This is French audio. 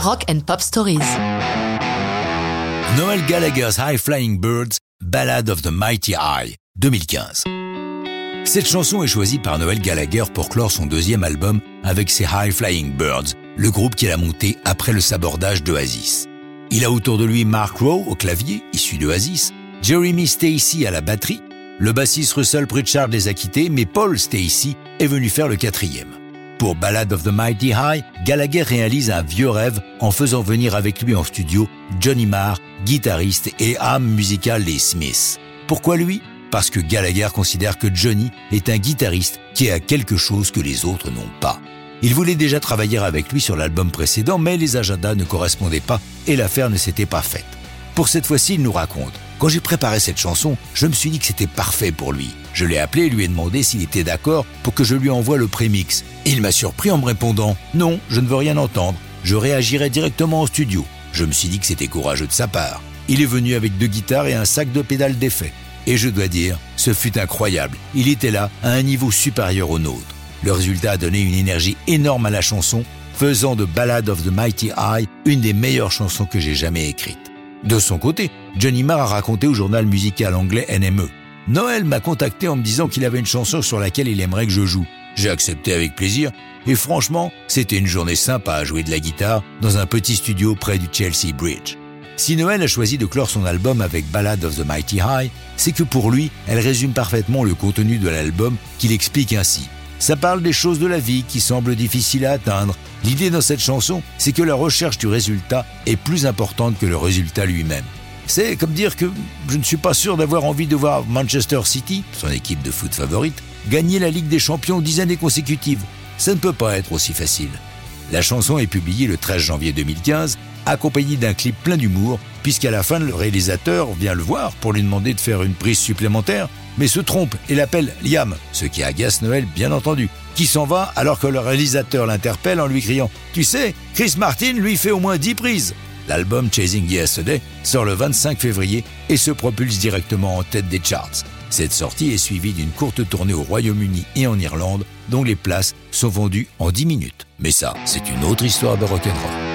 Rock and Pop Stories. Noel Gallagher's High Flying Birds, Ballad of the Mighty High, 2015. Cette chanson est choisie par Noel Gallagher pour clore son deuxième album avec ses High Flying Birds, le groupe qu'il a monté après le sabordage d'Oasis. Il a autour de lui Mark Rowe au clavier, issu d'Oasis, Jeremy Stacy à la batterie, le bassiste Russell Pritchard les a quittés, mais Paul Stacy est venu faire le quatrième. Pour Ballad of the Mighty High, Gallagher réalise un vieux rêve en faisant venir avec lui en studio Johnny Marr, guitariste et âme musicale des Smiths. Pourquoi lui? Parce que Gallagher considère que Johnny est un guitariste qui a quelque chose que les autres n'ont pas. Il voulait déjà travailler avec lui sur l'album précédent, mais les agendas ne correspondaient pas et l'affaire ne s'était pas faite. Pour cette fois-ci, il nous raconte quand j'ai préparé cette chanson, je me suis dit que c'était parfait pour lui. Je l'ai appelé et lui ai demandé s'il était d'accord pour que je lui envoie le prémix. Il m'a surpris en me répondant Non, je ne veux rien entendre. Je réagirai directement au studio. Je me suis dit que c'était courageux de sa part. Il est venu avec deux guitares et un sac de pédales d'effet. Et je dois dire, ce fut incroyable. Il était là à un niveau supérieur au nôtre. Le résultat a donné une énergie énorme à la chanson, faisant de Ballad of the Mighty Eye une des meilleures chansons que j'ai jamais écrites. De son côté, Johnny Marr a raconté au journal musical anglais NME. Noël m'a contacté en me disant qu'il avait une chanson sur laquelle il aimerait que je joue. J'ai accepté avec plaisir et franchement, c'était une journée sympa à jouer de la guitare dans un petit studio près du Chelsea Bridge. Si Noël a choisi de clore son album avec Ballad of the Mighty High, c'est que pour lui, elle résume parfaitement le contenu de l'album qu'il explique ainsi. Ça parle des choses de la vie qui semblent difficiles à atteindre. L'idée dans cette chanson, c'est que la recherche du résultat est plus importante que le résultat lui-même. C'est comme dire que je ne suis pas sûr d'avoir envie de voir Manchester City, son équipe de foot favorite, gagner la Ligue des Champions dix années consécutives. Ça ne peut pas être aussi facile. La chanson est publiée le 13 janvier 2015, accompagnée d'un clip plein d'humour, puisqu'à la fin, le réalisateur vient le voir pour lui demander de faire une prise supplémentaire, mais se trompe et l'appelle Liam, ce qui agace Noël bien entendu, qui s'en va alors que le réalisateur l'interpelle en lui criant Tu sais, Chris Martin lui fait au moins 10 prises. L'album Chasing Yesterday sort le 25 février et se propulse directement en tête des charts. Cette sortie est suivie d'une courte tournée au Royaume-Uni et en Irlande, dont les places sont vendues en 10 minutes. Mais ça, c'est une autre histoire de rock'n'roll.